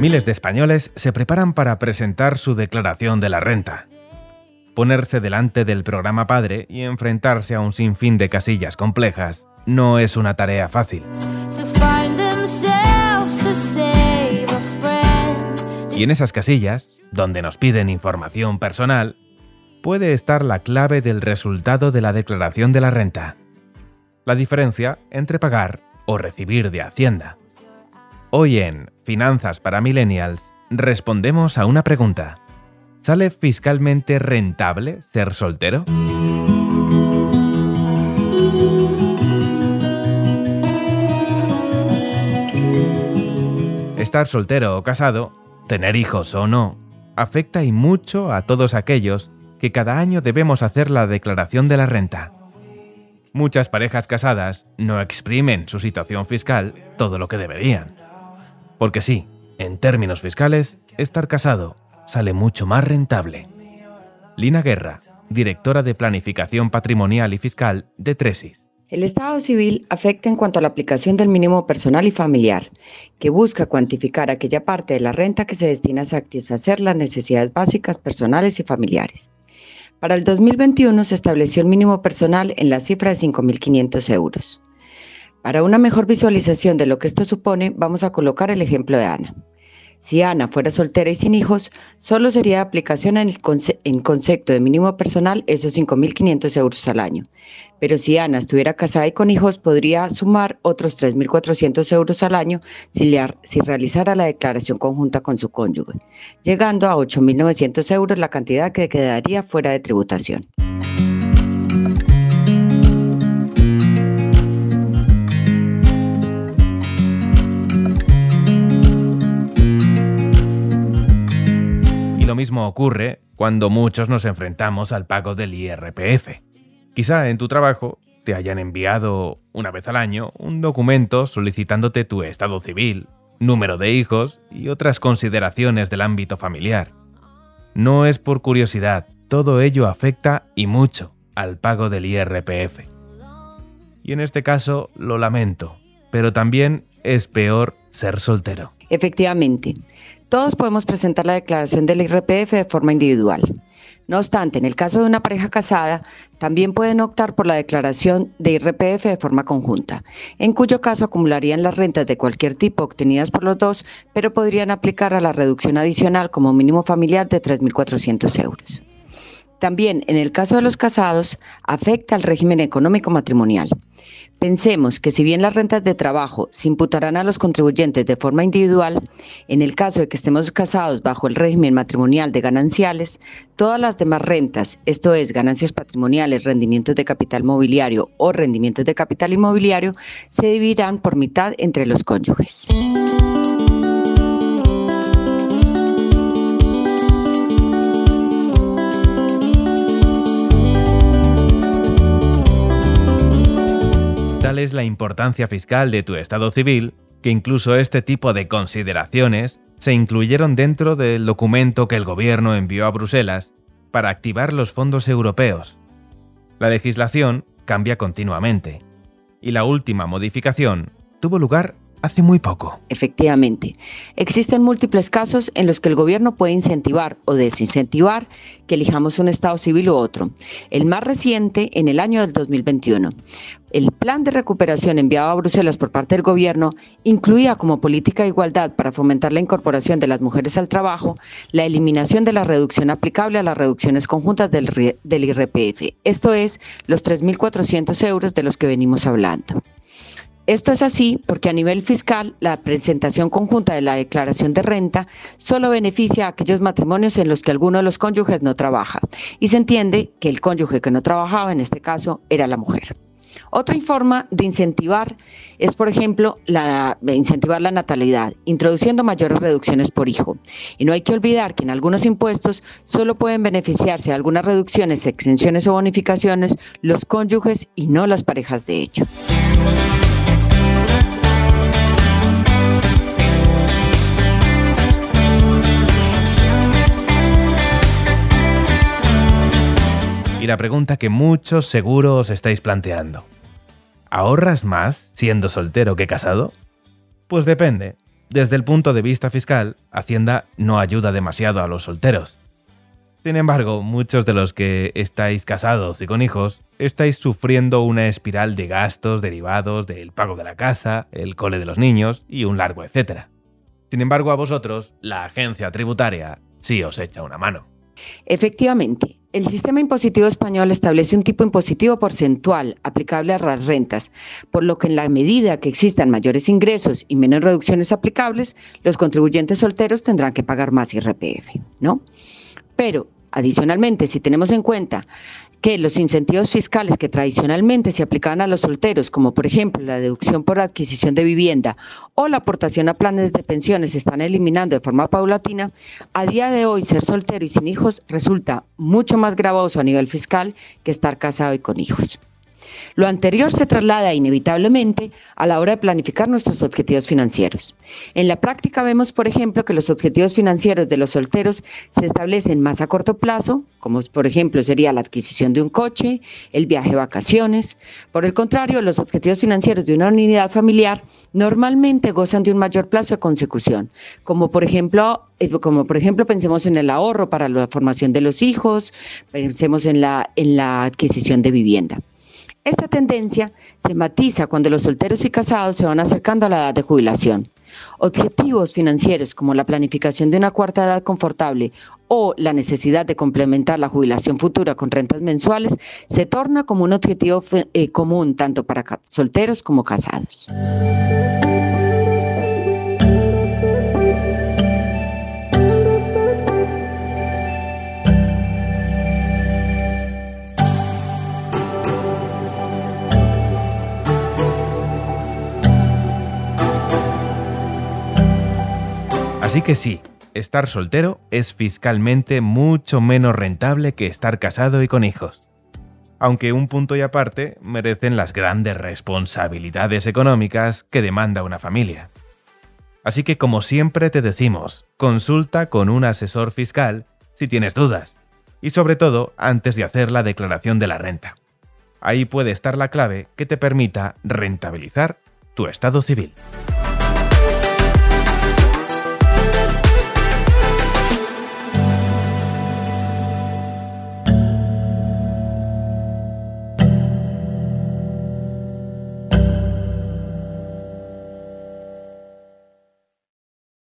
Miles de españoles se preparan para presentar su declaración de la renta. Ponerse delante del programa padre y enfrentarse a un sinfín de casillas complejas no es una tarea fácil. Y en esas casillas, donde nos piden información personal, puede estar la clave del resultado de la declaración de la renta. La diferencia entre pagar o recibir de Hacienda. Hoy en Finanzas para Millennials respondemos a una pregunta. ¿Sale fiscalmente rentable ser soltero? Estar soltero o casado, tener hijos o no, afecta y mucho a todos aquellos que cada año debemos hacer la declaración de la renta. Muchas parejas casadas no exprimen su situación fiscal todo lo que deberían. Porque sí, en términos fiscales, estar casado sale mucho más rentable. Lina Guerra, directora de Planificación Patrimonial y Fiscal de Tresis. El Estado civil afecta en cuanto a la aplicación del mínimo personal y familiar, que busca cuantificar aquella parte de la renta que se destina a satisfacer las necesidades básicas personales y familiares. Para el 2021 se estableció el mínimo personal en la cifra de 5.500 euros. Para una mejor visualización de lo que esto supone, vamos a colocar el ejemplo de Ana. Si Ana fuera soltera y sin hijos, solo sería de aplicación en, en concepto de mínimo personal esos 5.500 euros al año. Pero si Ana estuviera casada y con hijos, podría sumar otros 3.400 euros al año si, si realizara la declaración conjunta con su cónyuge, llegando a 8.900 euros la cantidad que quedaría fuera de tributación. Mismo ocurre cuando muchos nos enfrentamos al pago del IRPF. Quizá en tu trabajo te hayan enviado una vez al año un documento solicitándote tu estado civil, número de hijos y otras consideraciones del ámbito familiar. No es por curiosidad, todo ello afecta y mucho al pago del IRPF. Y en este caso lo lamento, pero también es peor ser soltero. Efectivamente, todos podemos presentar la declaración del IRPF de forma individual. No obstante, en el caso de una pareja casada, también pueden optar por la declaración de IRPF de forma conjunta, en cuyo caso acumularían las rentas de cualquier tipo obtenidas por los dos, pero podrían aplicar a la reducción adicional como mínimo familiar de 3.400 euros. También, en el caso de los casados, afecta al régimen económico matrimonial. Pensemos que si bien las rentas de trabajo se imputarán a los contribuyentes de forma individual, en el caso de que estemos casados bajo el régimen matrimonial de gananciales, todas las demás rentas, esto es ganancias patrimoniales, rendimientos de capital mobiliario o rendimientos de capital inmobiliario, se dividirán por mitad entre los cónyuges. Es la importancia fiscal de tu estado civil que incluso este tipo de consideraciones se incluyeron dentro del documento que el gobierno envió a Bruselas para activar los fondos europeos. La legislación cambia continuamente, y la última modificación tuvo lugar hace muy poco. Efectivamente, existen múltiples casos en los que el gobierno puede incentivar o desincentivar que elijamos un Estado civil u otro. El más reciente en el año del 2021. El plan de recuperación enviado a Bruselas por parte del gobierno incluía como política de igualdad para fomentar la incorporación de las mujeres al trabajo la eliminación de la reducción aplicable a las reducciones conjuntas del, del IRPF, esto es, los 3.400 euros de los que venimos hablando. Esto es así porque a nivel fiscal la presentación conjunta de la declaración de renta solo beneficia a aquellos matrimonios en los que alguno de los cónyuges no trabaja y se entiende que el cónyuge que no trabajaba en este caso era la mujer. Otra forma de incentivar es, por ejemplo, la, incentivar la natalidad, introduciendo mayores reducciones por hijo. Y no hay que olvidar que en algunos impuestos solo pueden beneficiarse de algunas reducciones, exenciones o bonificaciones los cónyuges y no las parejas de hecho. La pregunta que muchos seguro os estáis planteando. ¿Ahorras más siendo soltero que casado? Pues depende. Desde el punto de vista fiscal, Hacienda no ayuda demasiado a los solteros. Sin embargo, muchos de los que estáis casados y con hijos estáis sufriendo una espiral de gastos derivados del pago de la casa, el cole de los niños y un largo etcétera. Sin embargo, a vosotros, la agencia tributaria sí os echa una mano. Efectivamente, el sistema impositivo español establece un tipo impositivo porcentual aplicable a las rentas, por lo que en la medida que existan mayores ingresos y menos reducciones aplicables, los contribuyentes solteros tendrán que pagar más IRPF, ¿no? Pero, adicionalmente, si tenemos en cuenta que los incentivos fiscales que tradicionalmente se aplicaban a los solteros, como por ejemplo la deducción por adquisición de vivienda o la aportación a planes de pensiones, se están eliminando de forma paulatina, a día de hoy ser soltero y sin hijos resulta mucho más gravoso a nivel fiscal que estar casado y con hijos. Lo anterior se traslada inevitablemente a la hora de planificar nuestros objetivos financieros. En la práctica vemos, por ejemplo, que los objetivos financieros de los solteros se establecen más a corto plazo, como por ejemplo sería la adquisición de un coche, el viaje de vacaciones. Por el contrario, los objetivos financieros de una unidad familiar normalmente gozan de un mayor plazo de consecución, como por ejemplo, eh, como por ejemplo pensemos en el ahorro para la formación de los hijos, pensemos en la, en la adquisición de vivienda. Esta tendencia se matiza cuando los solteros y casados se van acercando a la edad de jubilación. Objetivos financieros como la planificación de una cuarta edad confortable o la necesidad de complementar la jubilación futura con rentas mensuales se torna como un objetivo eh, común tanto para solteros como casados. Así que sí, estar soltero es fiscalmente mucho menos rentable que estar casado y con hijos. Aunque un punto y aparte merecen las grandes responsabilidades económicas que demanda una familia. Así que como siempre te decimos, consulta con un asesor fiscal si tienes dudas, y sobre todo antes de hacer la declaración de la renta. Ahí puede estar la clave que te permita rentabilizar tu estado civil.